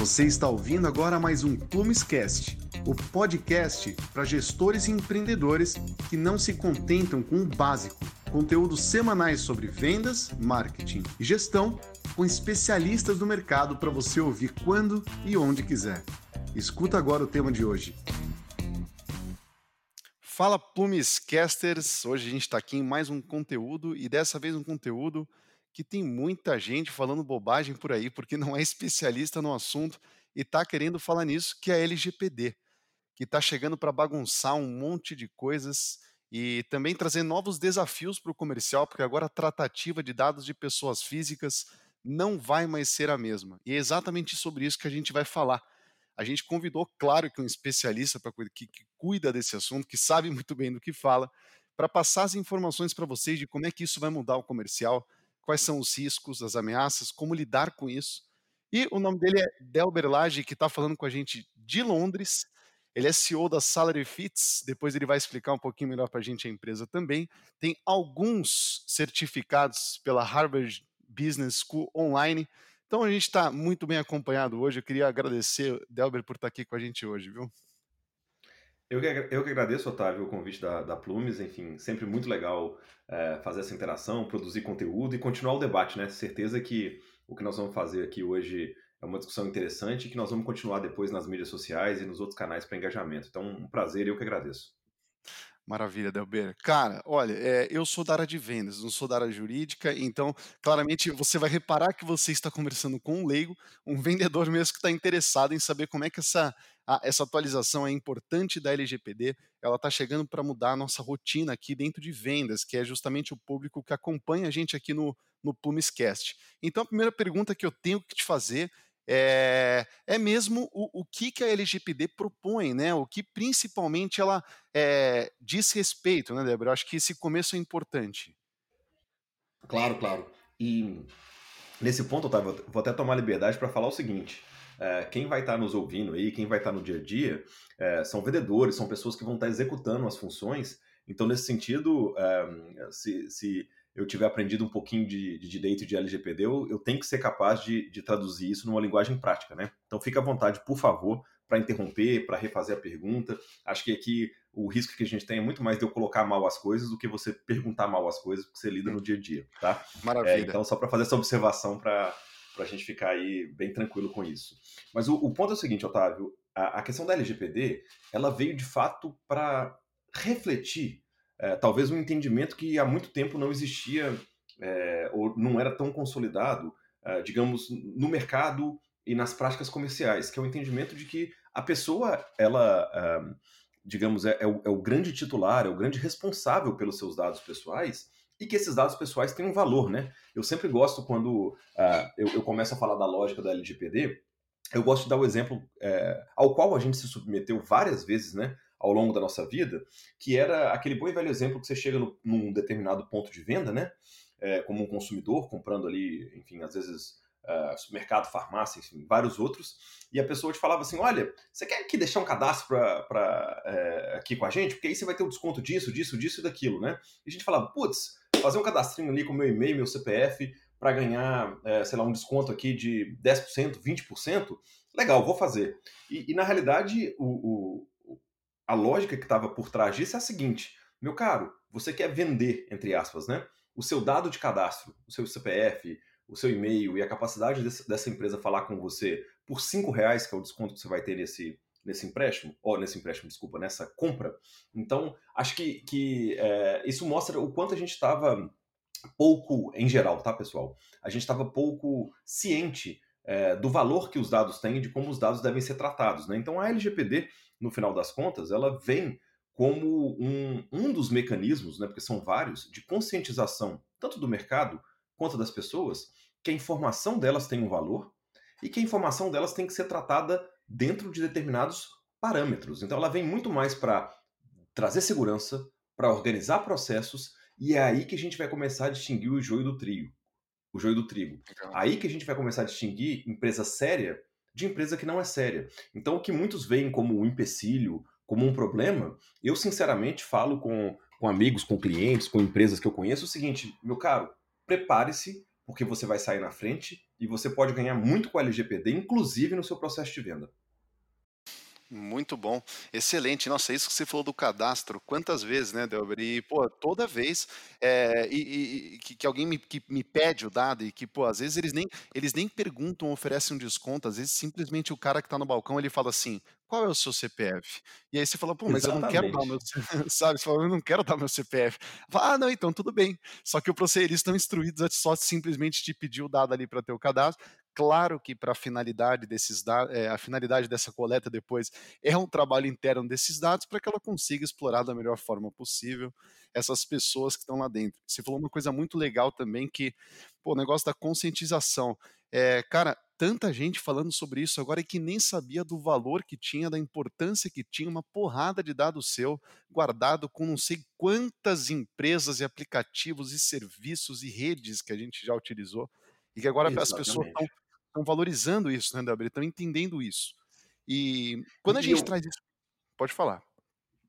Você está ouvindo agora mais um Plumescast, o podcast para gestores e empreendedores que não se contentam com o básico. Conteúdos semanais sobre vendas, marketing e gestão com especialistas do mercado para você ouvir quando e onde quiser. Escuta agora o tema de hoje. Fala Plumescasters! Hoje a gente está aqui em mais um conteúdo e dessa vez um conteúdo que tem muita gente falando bobagem por aí, porque não é especialista no assunto e está querendo falar nisso, que é a LGPD, que está chegando para bagunçar um monte de coisas e também trazer novos desafios para o comercial, porque agora a tratativa de dados de pessoas físicas não vai mais ser a mesma. E é exatamente sobre isso que a gente vai falar. A gente convidou, claro, que um especialista pra, que, que cuida desse assunto, que sabe muito bem do que fala, para passar as informações para vocês de como é que isso vai mudar o comercial, quais são os riscos, as ameaças, como lidar com isso. E o nome dele é Delber Lage, que está falando com a gente de Londres. Ele é CEO da Salary Fits, depois ele vai explicar um pouquinho melhor para a gente a empresa também. Tem alguns certificados pela Harvard Business School online. Então a gente está muito bem acompanhado hoje. Eu queria agradecer, Delber, por estar tá aqui com a gente hoje, viu? Eu que, eu que agradeço, Otávio, o convite da, da Plumes. Enfim, sempre muito legal é, fazer essa interação, produzir conteúdo e continuar o debate, né? Certeza que o que nós vamos fazer aqui hoje é uma discussão interessante e que nós vamos continuar depois nas mídias sociais e nos outros canais para engajamento. Então, um prazer e eu que agradeço. Maravilha, Delber. Cara, olha, é, eu sou da área de vendas, não sou da área jurídica, então claramente você vai reparar que você está conversando com um leigo, um vendedor mesmo que está interessado em saber como é que essa, a, essa atualização é importante da LGPD, ela está chegando para mudar a nossa rotina aqui dentro de vendas, que é justamente o público que acompanha a gente aqui no, no Plumescast. Então a primeira pergunta que eu tenho que te fazer é, é mesmo o, o que, que a LGPD propõe, né? O que principalmente ela é, diz respeito, né, Débora? Eu acho que esse começo é importante. Claro, claro. E nesse ponto, Otávio, vou até tomar liberdade para falar o seguinte. É, quem vai estar tá nos ouvindo aí, quem vai estar tá no dia a dia, são vendedores, são pessoas que vão estar tá executando as funções. Então, nesse sentido, se, se eu tiver aprendido um pouquinho de, de direito de LGPD, eu, eu, tenho que ser capaz de, de, traduzir isso numa linguagem prática, né? Então fica à vontade, por favor, para interromper, para refazer a pergunta. Acho que aqui o risco que a gente tem é muito mais de eu colocar mal as coisas do que você perguntar mal as coisas, porque você lida no dia a dia, tá? Maravilha. É, então, só para fazer essa observação para a gente ficar aí bem tranquilo com isso. Mas o, o ponto é o seguinte, Otávio, a, a questão da LGPD, ela veio de fato para refletir é, talvez um entendimento que há muito tempo não existia é, ou não era tão consolidado, é, digamos, no mercado e nas práticas comerciais, que é o entendimento de que a pessoa, ela, é, digamos, é, é, o, é, o, grande titular, é o grande responsável pelos seus dados pessoais e que esses dados pessoais têm um valor, né? Eu sempre gosto quando uh, eu, eu, começo a falar da lógica da LGPD, eu gosto de dar o exemplo é, ao qual a gente se submeteu várias vezes, né? Ao longo da nossa vida, que era aquele bom e velho exemplo que você chega no, num determinado ponto de venda, né? É, como um consumidor, comprando ali, enfim, às vezes uh, supermercado, farmácia, enfim, vários outros, e a pessoa te falava assim: olha, você quer aqui deixar um cadastro pra é, aqui com a gente? Porque aí você vai ter um desconto disso, disso, disso e daquilo, né? E a gente falava, putz, fazer um cadastrinho ali com meu e-mail, meu CPF, para ganhar, é, sei lá, um desconto aqui de 10%, 20%, legal, vou fazer. E, e na realidade, o, a lógica que estava por trás disso é a seguinte: meu caro, você quer vender, entre aspas, né? O seu dado de cadastro, o seu CPF, o seu e-mail e a capacidade desse, dessa empresa falar com você por cinco reais, que é o desconto que você vai ter nesse, nesse empréstimo, ou nesse empréstimo, desculpa, nessa compra. Então, acho que, que é, isso mostra o quanto a gente estava pouco, em geral, tá, pessoal? A gente estava pouco ciente é, do valor que os dados têm e de como os dados devem ser tratados. Né? Então, a LGPD no final das contas, ela vem como um, um dos mecanismos, né, porque são vários, de conscientização, tanto do mercado quanto das pessoas, que a informação delas tem um valor e que a informação delas tem que ser tratada dentro de determinados parâmetros. Então, ela vem muito mais para trazer segurança, para organizar processos, e é aí que a gente vai começar a distinguir o joio do trigo. O joio do trigo. Legal. Aí que a gente vai começar a distinguir empresa séria de empresa que não é séria. Então, o que muitos veem como um empecilho, como um problema, eu sinceramente falo com, com amigos, com clientes, com empresas que eu conheço o seguinte, meu caro, prepare-se, porque você vai sair na frente e você pode ganhar muito com o LGPD, inclusive no seu processo de venda. Muito bom, excelente. Nossa, isso que você falou do cadastro, quantas vezes, né, Delber? E, pô, toda vez é, e, e, que, que, alguém me, que me pede o dado e que, pô, às vezes eles nem, eles nem perguntam, oferecem um desconto, às vezes simplesmente o cara que está no balcão, ele fala assim, qual é o seu CPF? E aí você fala, pô, mas Exatamente. eu não quero dar o meu, sabe? Você fala, eu não quero dar meu CPF. Fala, ah, não, então tudo bem. Só que o eles estão instruídos a só simplesmente te pedir o dado ali para ter o cadastro. Claro que para a finalidade desses dados, é, a finalidade dessa coleta depois é um trabalho interno desses dados para que ela consiga explorar da melhor forma possível essas pessoas que estão lá dentro. Você falou uma coisa muito legal também que, pô, o negócio da conscientização. É, cara, tanta gente falando sobre isso agora que nem sabia do valor que tinha, da importância que tinha, uma porrada de dados seu guardado com não sei quantas empresas e aplicativos e serviços e redes que a gente já utilizou e que agora Exatamente. as pessoas estão valorizando isso, né, Gabriel? Estão entendendo isso. E quando a gente eu... traz isso. Pode falar.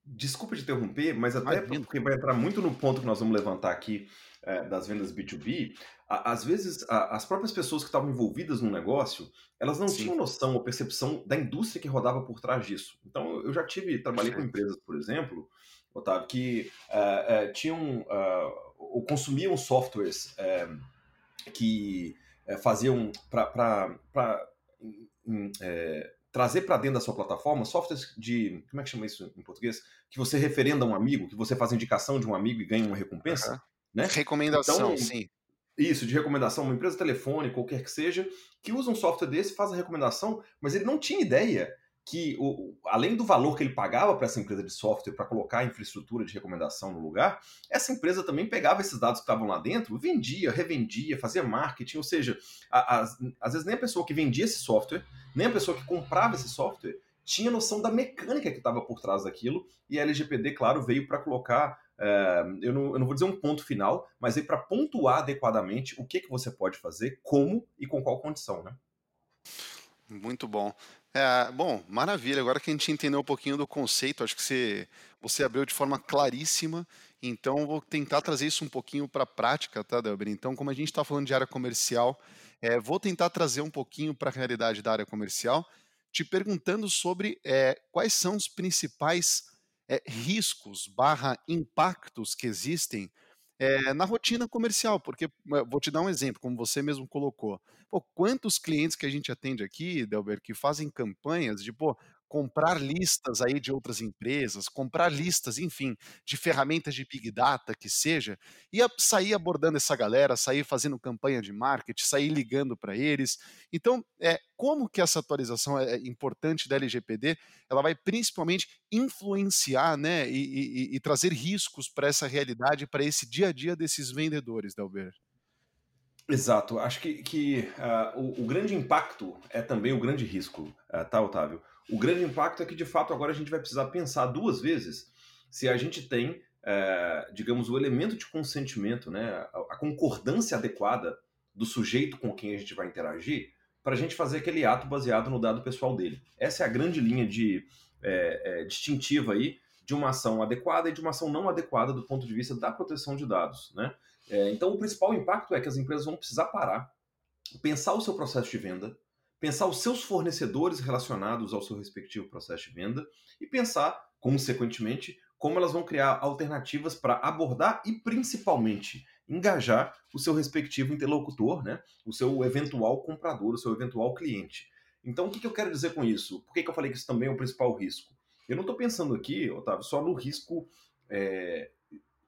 Desculpa te interromper, mas até porque vai entrar muito no ponto que nós vamos levantar aqui é, das vendas B2B. às vezes, as próprias pessoas que estavam envolvidas no negócio, elas não Sim. tinham noção ou percepção da indústria que rodava por trás disso. Então, eu já tive, trabalhei com empresas, por exemplo, Otávio, que uh, uh, tinham uh, ou consumiam softwares que é, faziam para é, trazer para dentro da sua plataforma softwares de. Como é que chama isso em português? Que você referenda um amigo, que você faz indicação de um amigo e ganha uma recompensa. Uhum. Né? Recomendação, então, sim. Isso, de recomendação, uma empresa telefônica, qualquer que seja, que usa um software desse, faz a recomendação, mas ele não tinha ideia que, o, além do valor que ele pagava para essa empresa de software para colocar a infraestrutura de recomendação no lugar, essa empresa também pegava esses dados que estavam lá dentro, vendia, revendia, fazia marketing, ou seja, a, a, às vezes nem a pessoa que vendia esse software, nem a pessoa que comprava esse software tinha noção da mecânica que estava por trás daquilo, e a LGPD, claro, veio para colocar, é, eu, não, eu, não, vou dizer um ponto final, mas veio para pontuar adequadamente o que, que você pode fazer, como e com qual condição, né? Muito bom. É, bom, maravilha. Agora que a gente entendeu um pouquinho do conceito, acho que você, você abriu de forma claríssima. Então, vou tentar trazer isso um pouquinho para a prática, tá, Delber? Então, como a gente está falando de área comercial, é, vou tentar trazer um pouquinho para a realidade da área comercial, te perguntando sobre é, quais são os principais é, riscos barra impactos que existem é, na rotina comercial, porque vou te dar um exemplo, como você mesmo colocou. Pô, quantos clientes que a gente atende aqui, Delber, que fazem campanhas de, pô, comprar listas aí de outras empresas, comprar listas, enfim, de ferramentas de Big Data que seja, e sair abordando essa galera, sair fazendo campanha de marketing, sair ligando para eles. Então, é, como que essa atualização é, é importante da LGPD, ela vai principalmente influenciar né, e, e, e trazer riscos para essa realidade, para esse dia a dia desses vendedores, Delber? Exato. Acho que, que uh, o, o, grande impacto é também o grande risco, uh, tá, Otávio? O grande impacto é que, de fato, agora a gente vai precisar pensar duas vezes se a gente tem, é, digamos, o elemento de consentimento, né, a, concordância adequada do sujeito com quem a gente vai interagir, para a gente fazer aquele ato baseado no dado pessoal dele. Essa é a grande linha de é, é, distintiva aí de uma ação adequada e de uma ação não adequada do ponto de vista da proteção de dados. Né? Então, o principal impacto é que as empresas vão precisar parar, pensar o seu processo de venda, pensar os seus fornecedores relacionados ao seu respectivo processo de venda e pensar, consequentemente, como elas vão criar alternativas para abordar e principalmente engajar o seu respectivo interlocutor, né? o seu eventual comprador, o seu eventual cliente. Então, o que, eu quero dizer com isso? Por que, que eu falei que isso também é o principal risco? Eu não estou pensando aqui, Otávio, só no risco, é,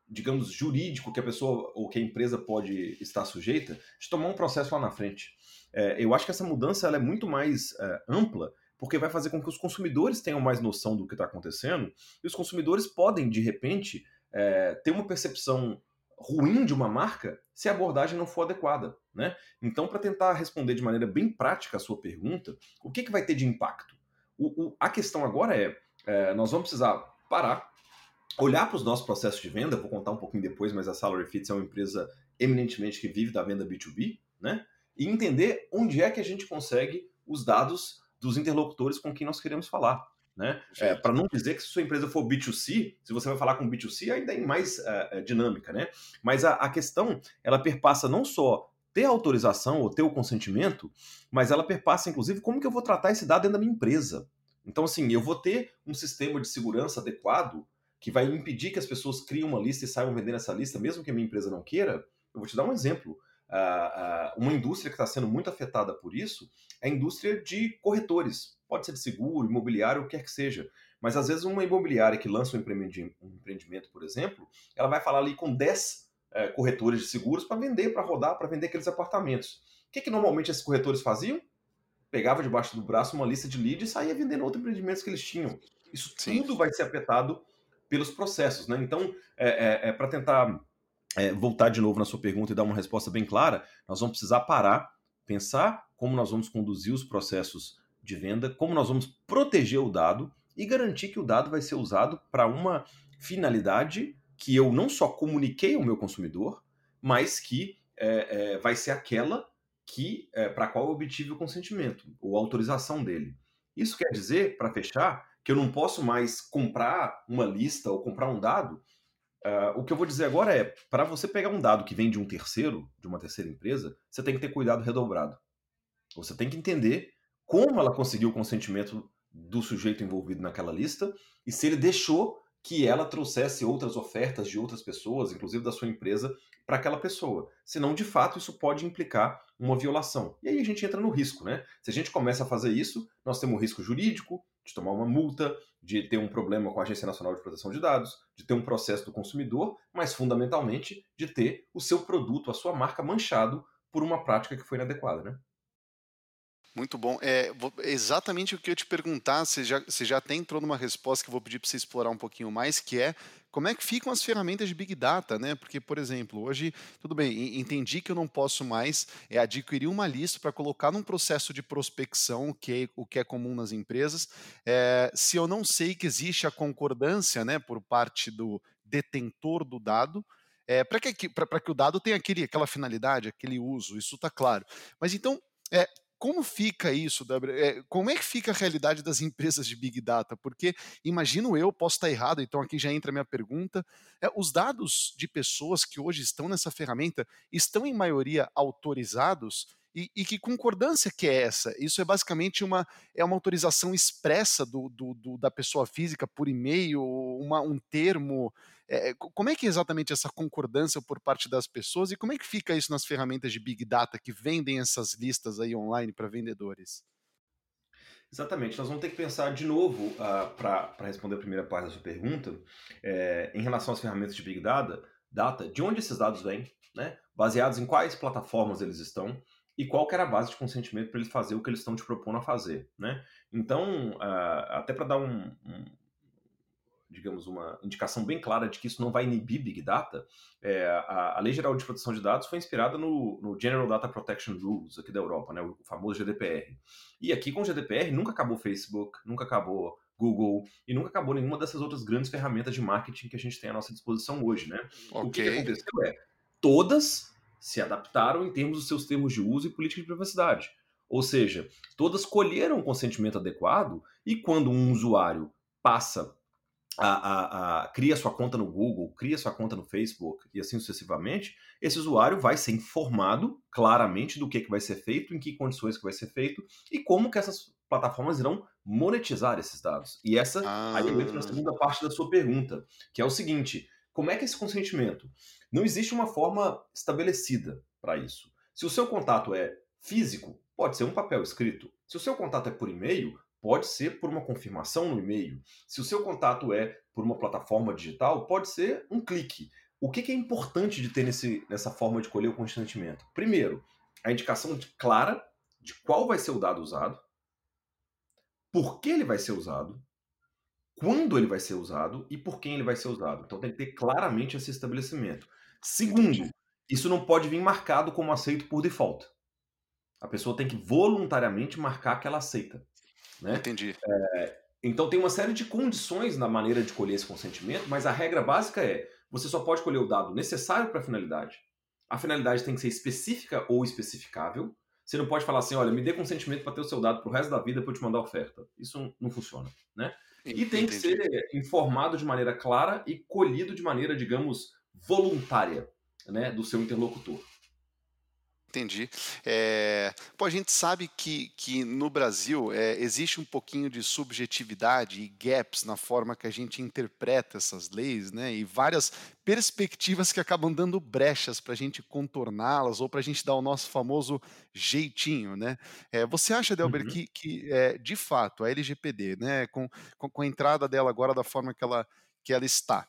digamos, jurídico que a pessoa ou que a empresa pode estar sujeita de tomar um processo lá na frente. É, eu acho que essa mudança ela é muito mais é, ampla, porque vai fazer com que os consumidores tenham mais noção do que está acontecendo, e os consumidores podem, de repente, é, ter uma percepção ruim de uma marca se a abordagem não for adequada. Né? Então, para tentar responder de maneira bem prática a sua pergunta, o que, que vai ter de impacto? O, o, a questão agora é, é, nós vamos precisar parar, olhar para os nossos processos de venda, vou contar um pouquinho depois, mas a Salary Fits é uma empresa eminentemente que vive da venda B2B, né? E entender onde é que a gente consegue os dados dos interlocutores com quem nós queremos falar. Né? É, para não dizer que se sua empresa for B2C, se você vai falar com B2C, ainda é mais uh, dinâmica. Né? Mas a, a, questão ela perpassa não só ter autorização ou ter o consentimento, mas ela perpassa, inclusive, como que eu vou tratar esse dado dentro da minha empresa. Então, assim, eu vou ter um sistema de segurança adequado que vai impedir que as pessoas criem uma lista e saiam vendendo essa lista, mesmo que a minha empresa não queira. Eu vou te dar um exemplo. Uh, uh, uma indústria que está sendo muito afetada por isso é a indústria de corretores. Pode ser de seguro, imobiliário, o que quer que seja. Mas às vezes uma imobiliária que lança um empreendimento, por exemplo, ela vai falar ali com 10 é, corretores de seguros para vender, para rodar, para vender aqueles apartamentos. O que, que normalmente esses corretores faziam? Pegava debaixo do braço uma lista de leads e saía vendendo outros empreendimentos que eles tinham. Isso Sim. tudo vai ser afetado pelos processos. Né? Então, é, é, é para tentar é, voltar de novo na sua pergunta e dar uma resposta bem clara, nós vamos precisar parar, pensar como nós vamos conduzir os processos de venda, como nós vamos proteger o dado e garantir que o dado vai ser usado para uma finalidade que eu não só comuniquei ao meu consumidor, mas que é, é, vai ser aquela que é, para qual eu obtive o consentimento ou autorização dele. Isso quer dizer, para fechar, que eu não posso mais comprar uma lista ou comprar um dado. Uh, o que eu vou dizer agora é, para você pegar um dado que vem de um terceiro, de uma terceira empresa, você tem que ter cuidado redobrado. Você tem que entender como ela conseguiu o consentimento do sujeito envolvido naquela lista e se ele deixou que ela trouxesse outras ofertas de outras pessoas, inclusive da sua empresa, para aquela pessoa. Senão, de fato, isso pode implicar uma violação. E aí a gente entra no risco, né? Se a gente começa a fazer isso, nós temos um risco jurídico, de tomar uma multa, de ter um problema com a Agência Nacional de Proteção de Dados, de ter um processo do consumidor, mas fundamentalmente de ter o seu produto, a sua marca manchado por uma prática que foi inadequada, né? Muito bom. É exatamente o que eu te perguntar, você já, você já até entrou numa resposta que eu vou pedir para você explorar um pouquinho mais, que é como é que ficam as ferramentas de Big Data, né? Porque, por exemplo, hoje, tudo bem, entendi que eu não posso mais é, adquirir uma lista para colocar num processo de prospecção, que é, o que é comum nas empresas, é, se eu não sei que existe a concordância né, por parte do detentor do dado, é, para que, que o dado tenha aquele, aquela finalidade, aquele uso, isso está claro. Mas então, é, como fica isso, é, como é que fica a realidade das empresas de Big Data? Porque imagino eu, posso estar errado, então aqui já entra a minha pergunta. É, os dados de pessoas que hoje estão nessa ferramenta estão em maioria autorizados? E, e, que concordância que é essa? Isso é basicamente uma, é uma autorização expressa do, do, do da pessoa física por e-mail, uma, um termo é, como é que é exatamente essa concordância por parte das pessoas e como é que fica isso nas ferramentas de Big Data que vendem essas listas aí online para vendedores? Exatamente, nós vamos ter que pensar de novo uh, ah, para responder a primeira parte da sua pergunta, é, em relação às ferramentas de Big Data, data, de onde esses dados vêm, né? baseados em quais plataformas eles estão e qual que era a base de consentimento para eles fazer o que eles estão te propondo a fazer. Né? Então, uh, até para dar um, um, digamos, uma indicação bem clara de que isso não vai inibir Big Data, é, a, a, Lei Geral de Proteção de Dados foi inspirada no, no, General Data Protection Rules aqui da Europa, né, o famoso GDPR. E aqui com o GDPR nunca acabou Facebook, nunca acabou Google e nunca acabou nenhuma dessas outras grandes ferramentas de marketing que a gente tem à nossa disposição hoje, né? Okay. O que, que aconteceu é, todas se adaptaram em termos dos seus termos de uso e política de privacidade. Ou seja, todas colheram o consentimento adequado e quando um usuário passa a, a, a, cria sua conta no Google, cria sua conta no Facebook e assim sucessivamente, esse usuário vai ser informado claramente do que, que vai ser feito, em que condições que vai ser feito e como que essas plataformas irão monetizar esses dados. E essa ah. aí eu entro na segunda parte da sua pergunta, que é o seguinte: como é que esse consentimento? Não existe uma forma estabelecida para isso. Se o seu contato é físico, pode ser um papel escrito. Se o seu contato é por e-mail, Pode ser por uma confirmação no e-mail. Se o seu contato é por uma plataforma digital, pode ser um clique. O que, é importante de ter nesse, nessa forma de colher o consentimento? Primeiro, a indicação clara de qual vai ser o dado usado, por que ele vai ser usado, quando ele vai ser usado e por quem ele vai ser usado. Então tem que ter claramente esse estabelecimento. Segundo, isso não pode vir marcado como aceito por default. A pessoa tem que voluntariamente marcar que ela aceita. Né? Entendi. É, então tem uma série de condições na maneira de colher esse consentimento, mas a regra básica é: você só pode colher o dado necessário para a finalidade. A finalidade tem que ser específica ou especificável. Você não pode falar assim, olha, me dê consentimento para ter o seu dado para o resto da vida para eu te mandar oferta. Isso não funciona, né? E tem que ser informado de maneira clara e colhido de maneira, digamos, voluntária, né, do seu interlocutor. Entendi. Eh, pô, a gente sabe que que no Brasil, eh, existe um pouquinho de subjetividade e gaps na forma que a gente interpreta essas leis, né, e várias perspectivas que acabam dando brechas pra gente contorná-las ou pra gente dar o nosso famoso jeitinho, né. Eh, você acha, Delber, Uhum. que que, eh, de fato, a LGPD, né, com com com a entrada dela agora da forma que ela que ela está,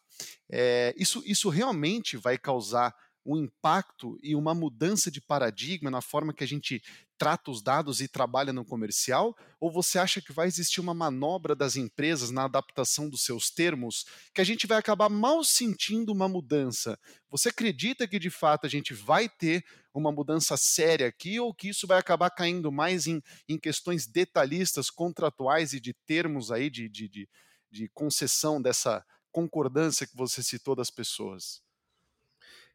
eh, isso isso realmente vai causar um impacto e uma mudança de paradigma na forma que a gente trata os dados e trabalha no comercial? Ou você acha que vai existir uma manobra das empresas na adaptação dos seus termos, que a gente vai acabar mal sentindo uma mudança? Você acredita que de fato a gente vai ter uma mudança séria aqui ou que isso vai acabar caindo mais em em questões detalhistas, contratuais e de termos aí de de de de concessão dessa concordância que você citou das pessoas?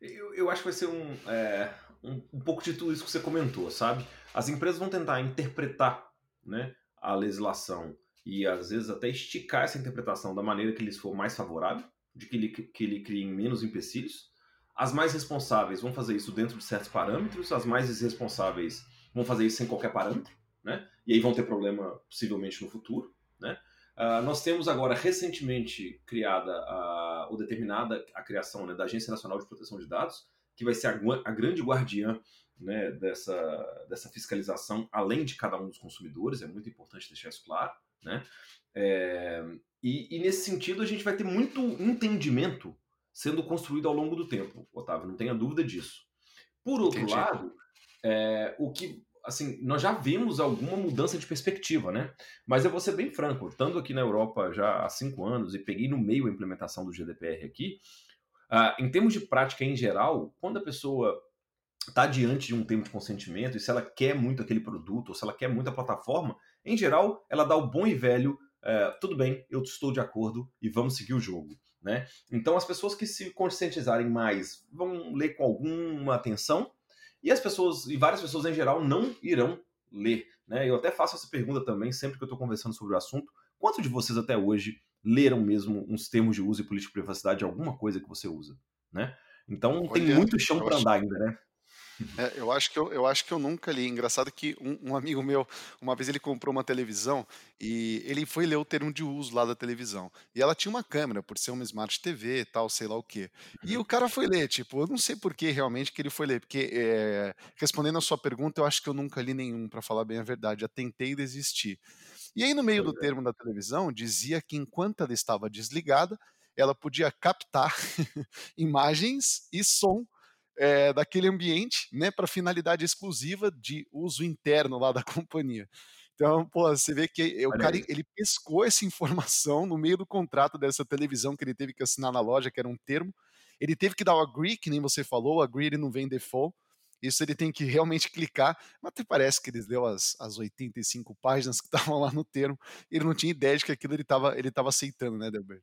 Eu eu acho que vai ser um, eh, um um pouco de tudo isso que você comentou, sabe. As empresas vão tentar interpretar, né, a legislação e às vezes até esticar essa interpretação da maneira que lhes for mais favorável, de que lhe que lhe criem menos empecilhos. As mais responsáveis vão fazer isso dentro de certos parâmetros, as mais irresponsáveis vão fazer isso sem qualquer parâmetro, né, e aí vão ter problema possivelmente no futuro, né. Ah, nós temos agora recentemente criada a ou determinada a criação, né, da Agência Nacional de Proteção de Dados, que vai ser a a grande guardiã, né, dessa dessa fiscalização, além de cada um dos consumidores, é muito importante deixar isso claro, né. Eh, e e nesse sentido a gente vai ter muito entendimento sendo construído ao longo do tempo, Otávio, não tenha dúvida disso. Por outro Entendi. lado, eh, o que assim, nós já vimos alguma mudança de perspectiva, né, mas eu vou ser bem franco, estando aqui na Europa já há 5 anos e peguei no meio a implementação do GDPR aqui, ah, em termos de prática em geral, quando a pessoa tá diante de um termo de consentimento e se ela quer muito aquele produto ou se ela quer muito a plataforma, em geral, ela dá o bom e velho, eh, "Tudo bem, eu estou de acordo e vamos seguir o jogo", né. Então as pessoas que se conscientizarem mais vão ler com alguma atenção, e as pessoas e várias pessoas em geral não irão ler, né. Eu até faço essa pergunta também sempre que eu tô conversando sobre o assunto, quantos de vocês até hoje leram mesmo uns termos de uso e política de privacidade de alguma coisa que você usa, né. Então tem Olha, muito chão acho andar ainda, né. É, eu acho que eu eu acho que eu nunca li. Engraçado que um um amigo meu, uma vez ele comprou uma televisão, e ele foi ler o termo de uso lá da televisão, e ela tinha uma câmera, por ser uma smart TV, tal, sei lá o quê. E o Uhum. cara foi ler, tipo, eu não sei por que realmente que ele foi ler, porque, eh, respondendo a sua pergunta, eu acho que eu nunca li nenhum, pra falar bem a verdade, já tentei e desisti. E aí no meio do é. termo da televisão, dizia que enquanto ela estava desligada, ela podia captar imagens e som, eh, daquele ambiente, né, pra finalidade exclusiva de uso interno lá da companhia. Então, pô, você vê que, o Olha cara aí. ele pescou essa informação no meio do contrato dessa televisão que ele teve que assinar na loja, que era um termo, ele teve que dar o agree, que nem você falou, o agree ele não vem default, isso ele tem que realmente clicar, mas até parece que ele leu as as 85 páginas que estavam lá no termo, ele não tinha ideia de que aquilo ele estava ele estava aceitando, né, Delber.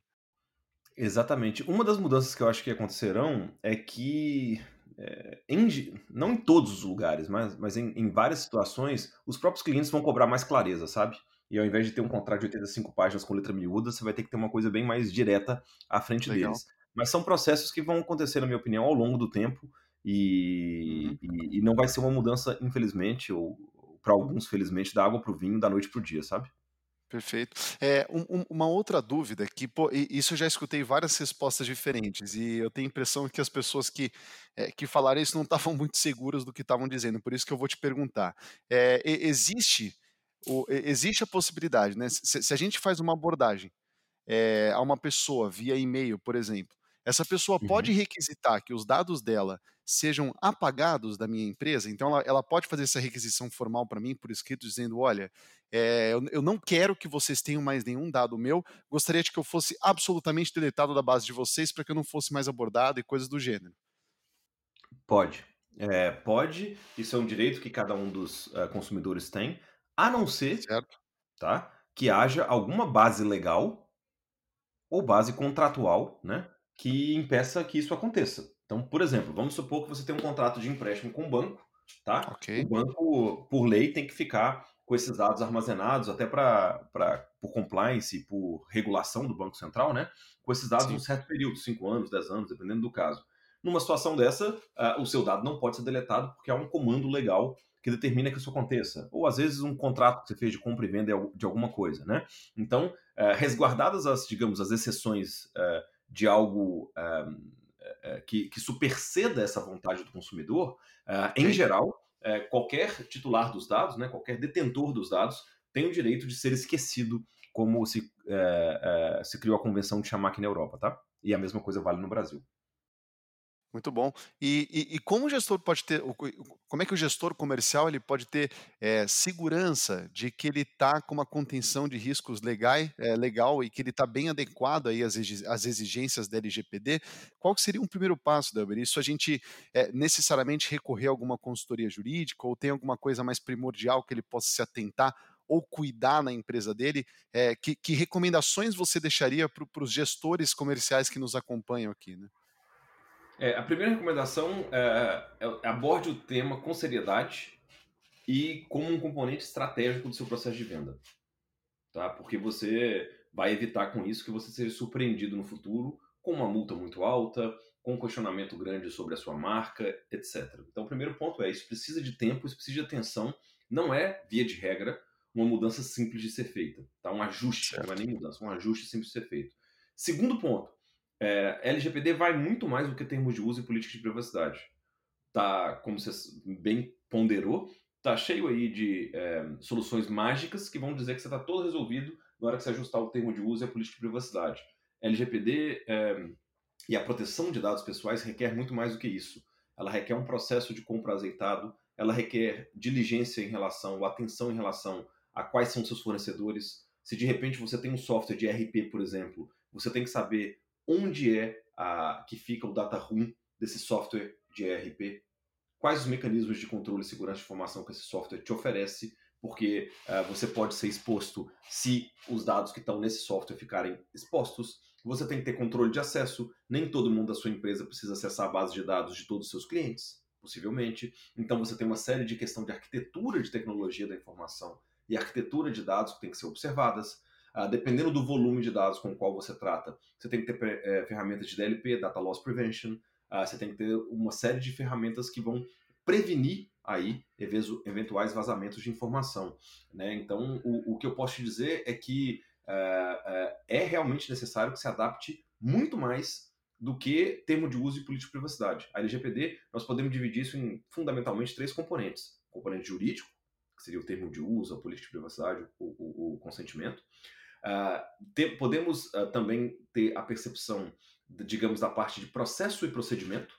Exatamente. Uma das mudanças que eu acho que acontecerão é que, eh, em não em todos os lugares, mas mas em em várias situações, os próprios clientes vão cobrar mais clareza, sabe. E ao invés de ter um contrato de 85 páginas com letra miúda, você vai ter que ter uma coisa bem mais direta à frente Legal. deles. Mas são processos que vão acontecer, na minha opinião, ao longo do tempo, e Uhum. e e não vai ser uma mudança, infelizmente, ou pra alguns felizmente, da água para o vinho, da noite para o dia, sabe. Perfeito. Eh, um um uma outra dúvida que, pô, isso eu já escutei várias respostas diferentes, e eu tenho a impressão que as pessoas que, eh, que falaram isso não estavam muito seguras do que estavam dizendo, por isso que eu vou te perguntar. E existe o existe a possibilidade, né, se se a gente faz uma abordagem, eh, a uma pessoa via e-mail, por exemplo, essa pessoa pode Uhum. requisitar que os dados dela sejam apagados da minha empresa? Então ela ela pode fazer essa requisição formal pra mim, por escrito, dizendo: "Olha, eh, eu eu não quero que vocês tenham mais nenhum dado meu, gostaria de que eu fosse absolutamente deletado da base de vocês, pra que eu não fosse mais abordado", e coisas do gênero. Pode. Eh, pode, isso é um direito que cada um dos, hã, consumidores tem, a não ser, Certo. tá, que haja alguma base legal ou base contratual, né, que impeça que isso aconteça. Então, por exemplo, vamos supor que você tem um contrato de empréstimo com um banco, tá, o Ok. banco, por lei, tem que ficar com esses dados armazenados até pra por compliance e por regulação do Banco Central, né, com esses dados um Sim. certo período, 5 anos, 10 anos, dependendo do caso. Numa situação dessa, uh, o seu dado não pode ser deletado porque há um comando legal que determina que isso aconteça. Ou às vezes um contrato que você fez de compra e venda de alguma coisa, né? Então, uh, resguardadas as, digamos, as exceções uh, de algo que, que, superceda essa vontade do consumidor, em geral, qualquer titular dos dados, né, qualquer detentor dos dados, tem o direito de ser esquecido como se, se criou a convenção de Chamac na Europa, tá? E a mesma coisa vale no Brasil. Muito bom. E, e, e, como o gestor pode ter, como é que o gestor comercial ele pode ter é, segurança de que ele está com uma contenção de riscos legal, é, legal e que ele está bem adequado aí às, às, exigências da LGPD? Qual seria um primeiro passo, Delber? Isso a gente é, necessariamente recorrer a alguma consultoria jurídica ou tem alguma coisa mais primordial que ele possa se atentar ou cuidar na empresa dele? Que, que, recomendações você deixaria para os gestores comerciais que nos acompanham aqui? Né? É, a primeira recomendação é, é aborde o tema com seriedade e como um componente estratégico do seu processo de venda. Tá? Porque você vai evitar com isso que você seja surpreendido no futuro com uma multa muito alta, com um questionamento grande sobre a sua marca, etc. Então, o primeiro ponto é: isso precisa de tempo, isso precisa de atenção. Não é, via de regra, uma mudança simples de ser feita. Tá? Um ajuste, certo. não é nem mudança, um ajuste simples de ser feito. Segundo ponto: é, LGPD vai muito mais do que termos de uso e política de privacidade. Tá, como você bem ponderou, tá cheio aí de é, soluções mágicas que vão dizer que você está todo resolvido na hora que você ajustar o termo de uso e a política de privacidade. LGPD é, e a proteção de dados pessoais requer muito mais do que isso. Ela requer um processo de compra azeitado, ela requer diligência em relação, atenção em relação a quais são seus fornecedores. Se de repente você tem um software de RP, por exemplo, você tem que saber onde é a, que fica o data room desse software de ERP, quais os mecanismos de controle e segurança de informação que esse software te oferece, porque uh, você pode ser exposto se os dados que estão nesse software ficarem expostos. Você tem que ter controle de acesso. Nem todo mundo da sua empresa precisa acessar a base de dados de todos os seus clientes, possivelmente. Então você tem uma série de questão de arquitetura de tecnologia da informação e arquitetura de dados que tem que ser observadas. Ah, dependendo do volume de dados com o qual você trata, você tem que ter é, ferramentas de DLP, Data Loss Prevention, ah, você tem que ter uma série de ferramentas que vão prevenir aí eventuais vazamentos de informação. Né? Então, o, o que eu posso te dizer é que uh, uh, é realmente necessário que se adapte muito mais do que termo de uso e política de privacidade. A LGPD, nós podemos dividir isso em fundamentalmente três componentes. O componente jurídico, que seria o termo de uso, a política de privacidade, o, o, o consentimento. Uh, podemos uh, também ter a percepção, digamos, da parte de processo e procedimento.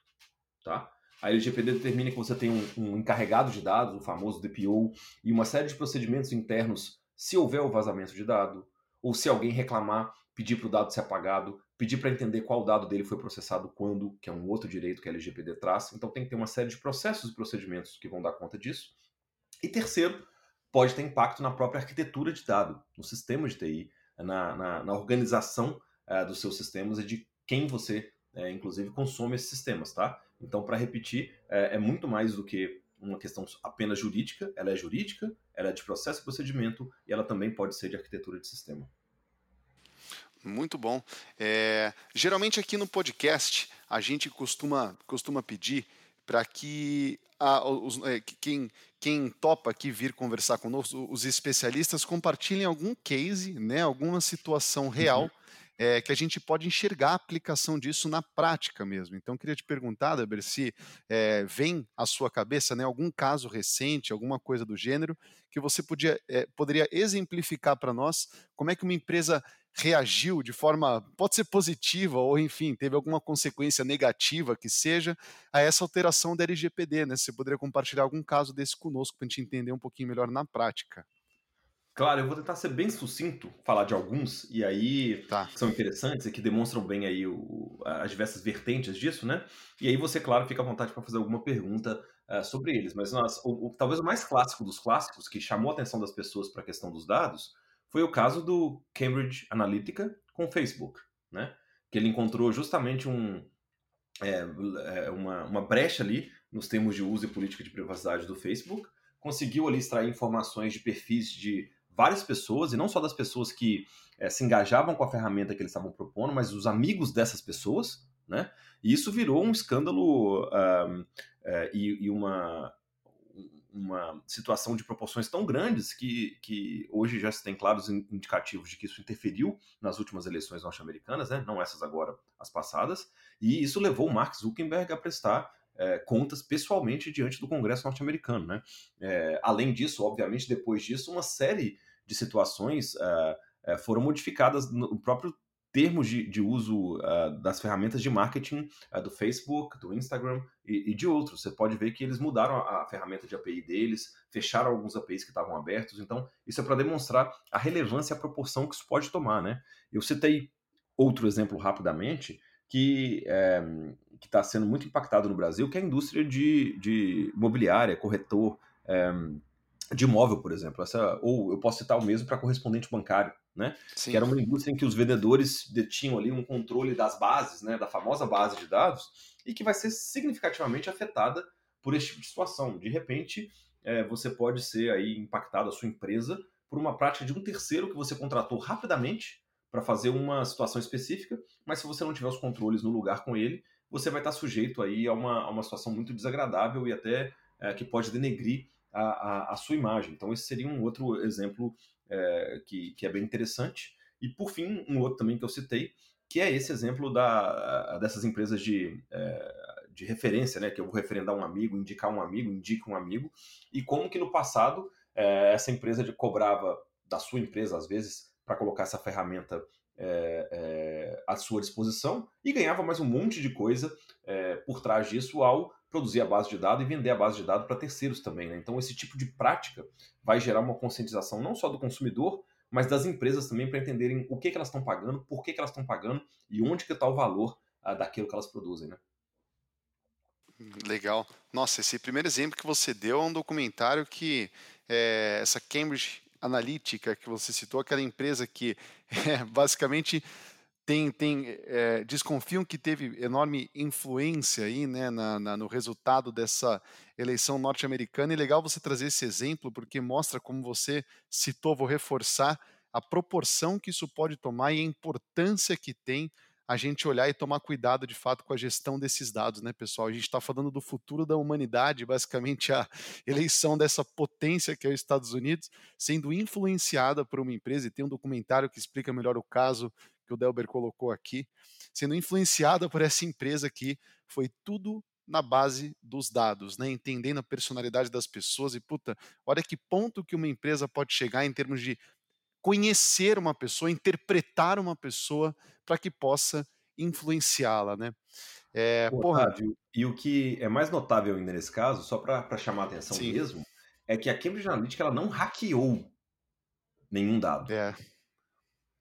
Tá? A LGPD determina que você tem um, um, encarregado de dados, o famoso DPO, e uma série de procedimentos internos se houver o vazamento de dado, ou se alguém reclamar, pedir para o dado ser apagado, pedir para entender qual dado dele foi processado quando, que é um outro direito que a LGPD traz. Então tem que ter uma série de processos e procedimentos que vão dar conta disso. E terceiro, pode ter impacto na própria arquitetura de dado, no sistema de TI, na, na, na organização uh, dos seus sistemas e de quem você, uh, inclusive, consome esses sistemas, tá? Então, para repetir, uh, é muito mais do que uma questão apenas jurídica, ela é jurídica, ela é de processo e procedimento e ela também pode ser de arquitetura de sistema. Muito bom. É, geralmente aqui no podcast a gente costuma, costuma pedir para que a, os, é, quem, quem topa aqui vir conversar conosco, os especialistas compartilhem algum case, né, alguma situação real uhum. é, que a gente pode enxergar a aplicação disso na prática mesmo. Então, queria te perguntar, Deber, se é, vem à sua cabeça né, algum caso recente, alguma coisa do gênero, que você podia, é, poderia exemplificar para nós como é que uma empresa reagiu de forma, pode ser positiva ou enfim, teve alguma consequência negativa que seja a essa alteração da LGPD, né? Você poderia compartilhar algum caso desse conosco para a gente entender um pouquinho melhor na prática. Claro, eu vou tentar ser bem sucinto, falar de alguns, e aí tá. são interessantes e que demonstram bem aí o, as diversas vertentes disso, né? E aí você, claro, fica à vontade para fazer alguma pergunta uh, sobre eles. Mas nós, o, o, talvez o mais clássico dos clássicos, que chamou a atenção das pessoas para a questão dos dados, foi o caso do Cambridge Analytica com o Facebook, né? Que ele encontrou justamente um, é, é, uma, uma brecha ali nos termos de uso e política de privacidade do Facebook, conseguiu ali extrair informações de perfis de várias pessoas, e não só das pessoas que é, se engajavam com a ferramenta que eles estavam propondo, mas os amigos dessas pessoas, né? E isso virou um escândalo um, é, e, e, uma, uma situação de proporções tão grandes que, que hoje já se tem claros indicativos de que isso interferiu nas últimas eleições norte-americanas, né? não essas agora, as passadas, e isso levou o Mark Zuckerberg a prestar é, contas pessoalmente diante do Congresso norte-americano. Né? É, além disso, obviamente, depois disso, uma série de situações é, foram modificadas no próprio termos de, de uso uh, das ferramentas de marketing uh, do Facebook, do Instagram e, e, de outros. Você pode ver que eles mudaram a, a, ferramenta de API deles, fecharam alguns APIs que estavam abertos. Então, isso é para demonstrar a relevância e a proporção que isso pode tomar. Né? Eu citei outro exemplo rapidamente que é, está sendo muito impactado no Brasil, que é a indústria de, de imobiliária, corretor. É, de imóvel, por exemplo. Essa, ou eu posso citar o mesmo para correspondente bancário, né? Sim. Que era uma indústria em que os vendedores detinham ali um controle das bases, né? Da famosa base de dados, e que vai ser significativamente afetada por esse tipo de situação. De repente, é, você pode ser aí impactado, a sua empresa, por uma prática de um terceiro que você contratou rapidamente para fazer uma situação específica, mas se você não tiver os controles no lugar com ele, você vai estar sujeito aí a uma, a uma situação muito desagradável e até é, que pode denegrir a, a, a, sua imagem. Então, esse seria um outro exemplo é, que, que é bem interessante. E, por fim, um outro também que eu citei, que é esse exemplo da, dessas empresas de, é, de referência, né? Que eu vou referendar um amigo, indicar um amigo, indica um amigo, e como que no passado é, essa empresa cobrava da sua empresa, às vezes, para colocar essa ferramenta é, é, à sua disposição e ganhava mais um monte de coisa é, por trás disso ao produzir a base de dados e vender a base de dados para terceiros também. Né? Então, esse tipo de prática vai gerar uma conscientização não só do consumidor, mas das empresas também para entenderem o que, que elas estão pagando, por que, que elas estão pagando e onde que está o valor ah, daquilo que elas produzem. Né? Legal. Nossa, esse primeiro exemplo que você deu é um documentário que é, essa Cambridge Analytica que você citou, aquela empresa que é, basicamente tem, tem é, desconfiam que teve enorme influência aí, né, na, na, no resultado dessa eleição norte-americana. E legal você trazer esse exemplo, porque mostra como você citou, vou reforçar a proporção que isso pode tomar e a importância que tem a gente olhar e tomar cuidado de fato com a gestão desses dados, né, pessoal? A gente está falando do futuro da humanidade, basicamente a eleição dessa potência que é os Estados Unidos, sendo influenciada por uma empresa, e tem um documentário que explica melhor o caso que o Delber colocou aqui, sendo influenciada por essa empresa que foi tudo na base dos dados, né? entendendo a personalidade das pessoas e puta, olha que ponto que uma empresa pode chegar em termos de conhecer uma pessoa, interpretar uma pessoa para que possa influenciá-la, né? É, Pô, porra, Otávio, e o que é mais notável ainda nesse caso, só para chamar a atenção sim. mesmo, é que a Cambridge Analytica ela não hackeou nenhum dado. É.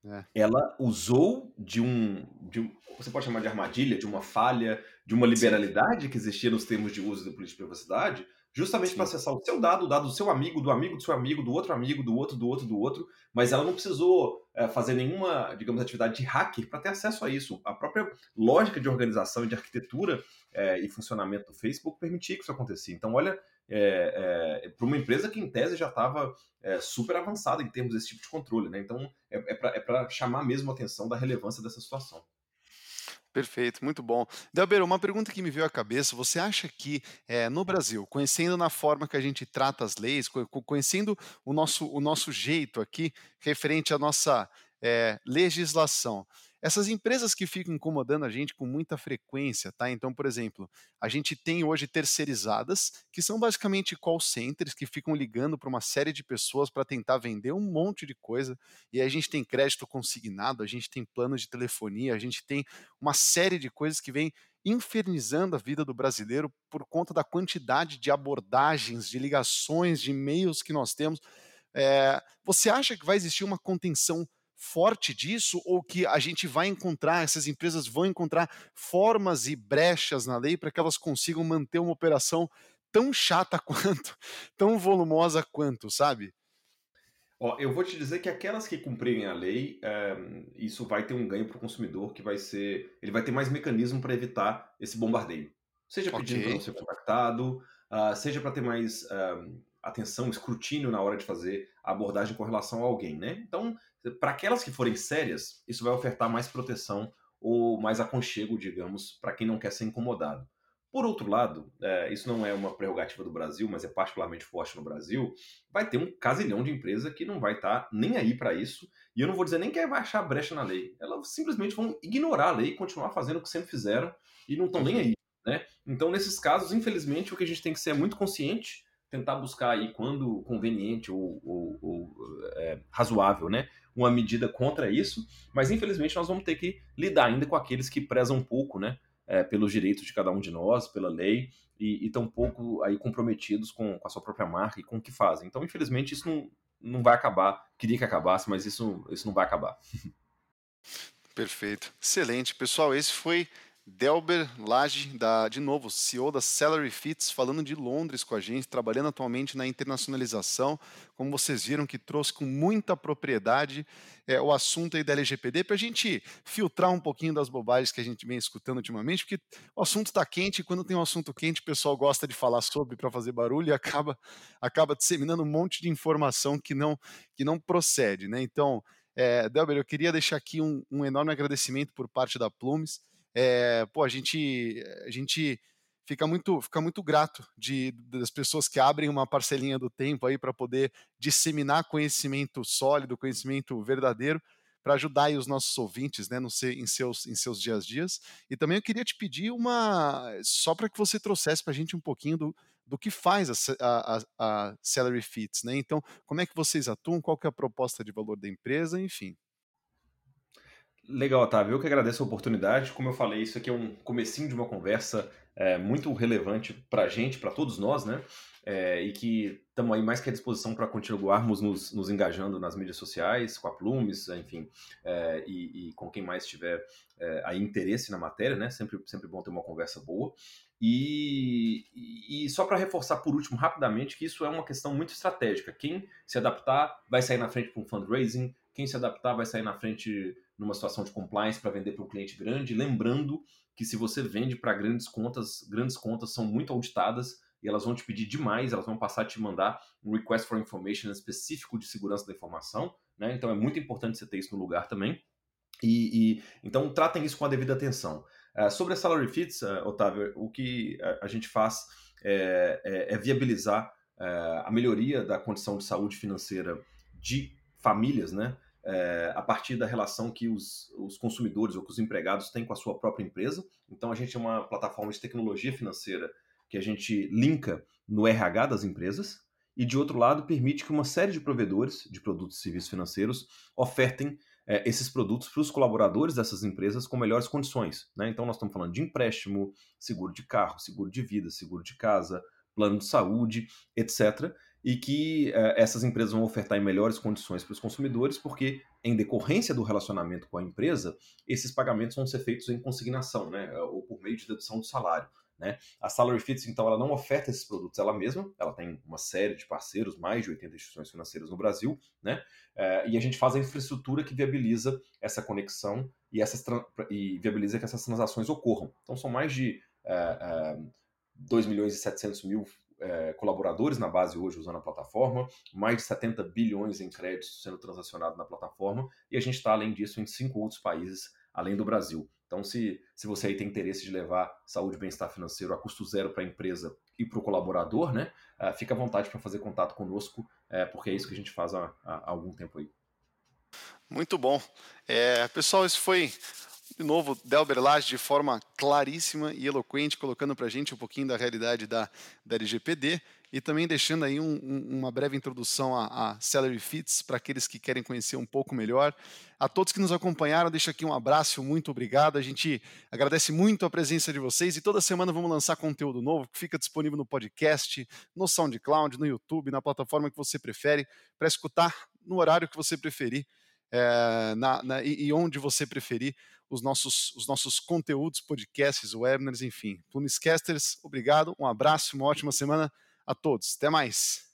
É. Ela usou de um, de um, Você pode chamar de armadilha, de uma falha, de uma liberalidade Sim. que existia nos termos de uso da política de privacidade, justamente para acessar o seu dado, o dado do seu amigo, do amigo do seu amigo, do outro amigo, do outro, do outro, do outro, mas ela não precisou é, fazer nenhuma, digamos, atividade de hacker para ter acesso a isso. A própria lógica de organização e de arquitetura é, e funcionamento do Facebook permitia que isso acontecesse. Então, olha é, é, para uma empresa que, em tese, já estava é, super avançada em termos desse tipo de controle. Né? Então, é, é para é chamar mesmo a atenção da relevância dessa situação. Perfeito, muito bom. Delber, uma pergunta que me veio à cabeça: você acha que é, no Brasil, conhecendo na forma que a gente trata as leis, conhecendo o nosso, o nosso jeito aqui, referente à nossa é, legislação, essas empresas que ficam incomodando a gente com muita frequência, tá? Então, por exemplo, a gente tem hoje terceirizadas, que são basicamente call centers que ficam ligando para uma série de pessoas para tentar vender um monte de coisa. E a gente tem crédito consignado, a gente tem plano de telefonia, a gente tem uma série de coisas que vem infernizando a vida do brasileiro por conta da quantidade de abordagens, de ligações, de e-mails que nós temos. É, você acha que vai existir uma contenção forte disso ou que a gente vai encontrar, essas empresas vão encontrar formas e brechas na lei para que elas consigam manter uma operação tão chata quanto, tão volumosa quanto, sabe? Ó, eu vou te dizer que aquelas que cumprirem a lei, é, isso vai ter um ganho para o consumidor, que vai ser. Ele vai ter mais mecanismo para evitar esse bombardeio. Seja pedindo okay. para não ser contactado, uh, seja para ter mais uh, atenção, escrutínio na hora de fazer a abordagem com relação a alguém, né? Então, para aquelas que forem sérias, isso vai ofertar mais proteção ou mais aconchego, digamos, para quem não quer ser incomodado. Por outro lado, é, isso não é uma prerrogativa do Brasil, mas é particularmente forte no Brasil, vai ter um casilhão de empresa que não vai estar tá nem aí para isso, e eu não vou dizer nem que vai achar brecha na lei. Elas simplesmente vão ignorar a lei e continuar fazendo o que sempre fizeram e não estão nem aí. Né? Então, nesses casos, infelizmente, o que a gente tem que ser é muito consciente, tentar buscar aí, quando conveniente ou, ou, ou é, razoável, né? uma medida contra isso, mas infelizmente nós vamos ter que lidar ainda com aqueles que prezam um pouco né? é, pelos direitos de cada um de nós, pela lei, e estão um pouco aí comprometidos com, com, a sua própria marca e com o que fazem. Então, infelizmente, isso não, não vai acabar. Queria que acabasse, mas isso, isso não vai acabar. Perfeito. Excelente. Pessoal, esse foi Delber Lage, da, de novo, CEO da Salary Fits, falando de Londres com a gente, trabalhando atualmente na internacionalização. Como vocês viram, que trouxe com muita propriedade é, o assunto aí da LGPD para a gente filtrar um pouquinho das bobagens que a gente vem escutando ultimamente, porque o assunto está quente e quando tem um assunto quente, o pessoal gosta de falar sobre para fazer barulho e acaba, acaba disseminando um monte de informação que não, que não procede. Né? Então, é, Delber, eu queria deixar aqui um, um enorme agradecimento por parte da Plumes é, pô, a gente, a gente fica muito, fica muito grato de, das pessoas que abrem uma parcelinha do tempo aí para poder disseminar conhecimento sólido, conhecimento verdadeiro, para ajudar os nossos ouvintes né, no, em, seus, em seus dias a dias. E também eu queria te pedir uma. só para que você trouxesse para a gente um pouquinho do, do que faz a, a, a Salary Fits, né? Então, como é que vocês atuam, qual que é a proposta de valor da empresa, enfim. Legal, Otávio. Eu que agradeço a oportunidade. Como eu falei, isso aqui é um comecinho de uma conversa é, muito relevante para a gente, para todos nós, né? É, e que estamos aí mais que à disposição para continuarmos nos, nos, engajando nas mídias sociais, com a Plumes, enfim, é, e, e, com quem mais tiver é, aí interesse na matéria, né? Sempre, sempre bom ter uma conversa boa. E, e só para reforçar por último, rapidamente, que isso é uma questão muito estratégica. Quem se adaptar vai sair na frente para um fundraising, quem se adaptar vai sair na frente numa situação de compliance para vender para um cliente grande, lembrando que se você vende para grandes contas, grandes contas são muito auditadas e elas vão te pedir demais, elas vão passar a te mandar um request for information específico de segurança da informação, né? Então é muito importante você ter isso no lugar também. E, e então tratem isso com a devida atenção. Uh, sobre a salary fits, uh, Otávio, o que a, a gente faz é, é, é viabilizar uh, a melhoria da condição de saúde financeira de famílias, né? É, a partir da relação que os, os, consumidores ou que os empregados têm com a sua própria empresa. Então, a gente é uma plataforma de tecnologia financeira que a gente linka no RH das empresas e, de outro lado, permite que uma série de provedores de produtos e serviços financeiros ofertem é, esses produtos para os colaboradores dessas empresas com melhores condições. Né? Então, nós estamos falando de empréstimo, seguro de carro, seguro de vida, seguro de casa, plano de saúde, etc e que uh, essas empresas vão ofertar em melhores condições para os consumidores, porque, em decorrência do relacionamento com a empresa, esses pagamentos vão ser feitos em consignação, né, ou por meio de dedução do salário. Né? A Salary Fits, então, ela não oferta esses produtos ela mesma, ela tem uma série de parceiros, mais de 80 instituições financeiras no Brasil, né? Uh, e a gente faz a infraestrutura que viabiliza essa conexão e, essas e viabiliza que essas transações ocorram. Então, são mais de uh, uh, 2 milhões e 700 mil é, colaboradores na base hoje usando a plataforma, mais de 70 bilhões em créditos sendo transacionados na plataforma, e a gente está, além disso, em cinco outros países além do Brasil. Então, se, se você aí tem interesse de levar saúde e bem-estar financeiro a custo zero para a empresa e para o colaborador, né, uh, fica à vontade para fazer contato conosco, uh, porque é isso que a gente faz há, há algum tempo aí. Muito bom. É, pessoal, isso foi de novo, Delber Lage de forma claríssima e eloquente, colocando para a gente um pouquinho da realidade da, da LGPD e também deixando aí um, um, uma breve introdução a, a Salary Fits para aqueles que querem conhecer um pouco melhor. A todos que nos acompanharam, deixo aqui um abraço, muito obrigado. A gente agradece muito a presença de vocês e toda semana vamos lançar conteúdo novo que fica disponível no podcast, no SoundCloud, no YouTube, na plataforma que você prefere, para escutar no horário que você preferir é, na, na, e, e onde você preferir os nossos, os nossos conteúdos, podcasts, webinars, enfim. Plumescasters, obrigado, um abraço, uma ótima semana a todos. Até mais.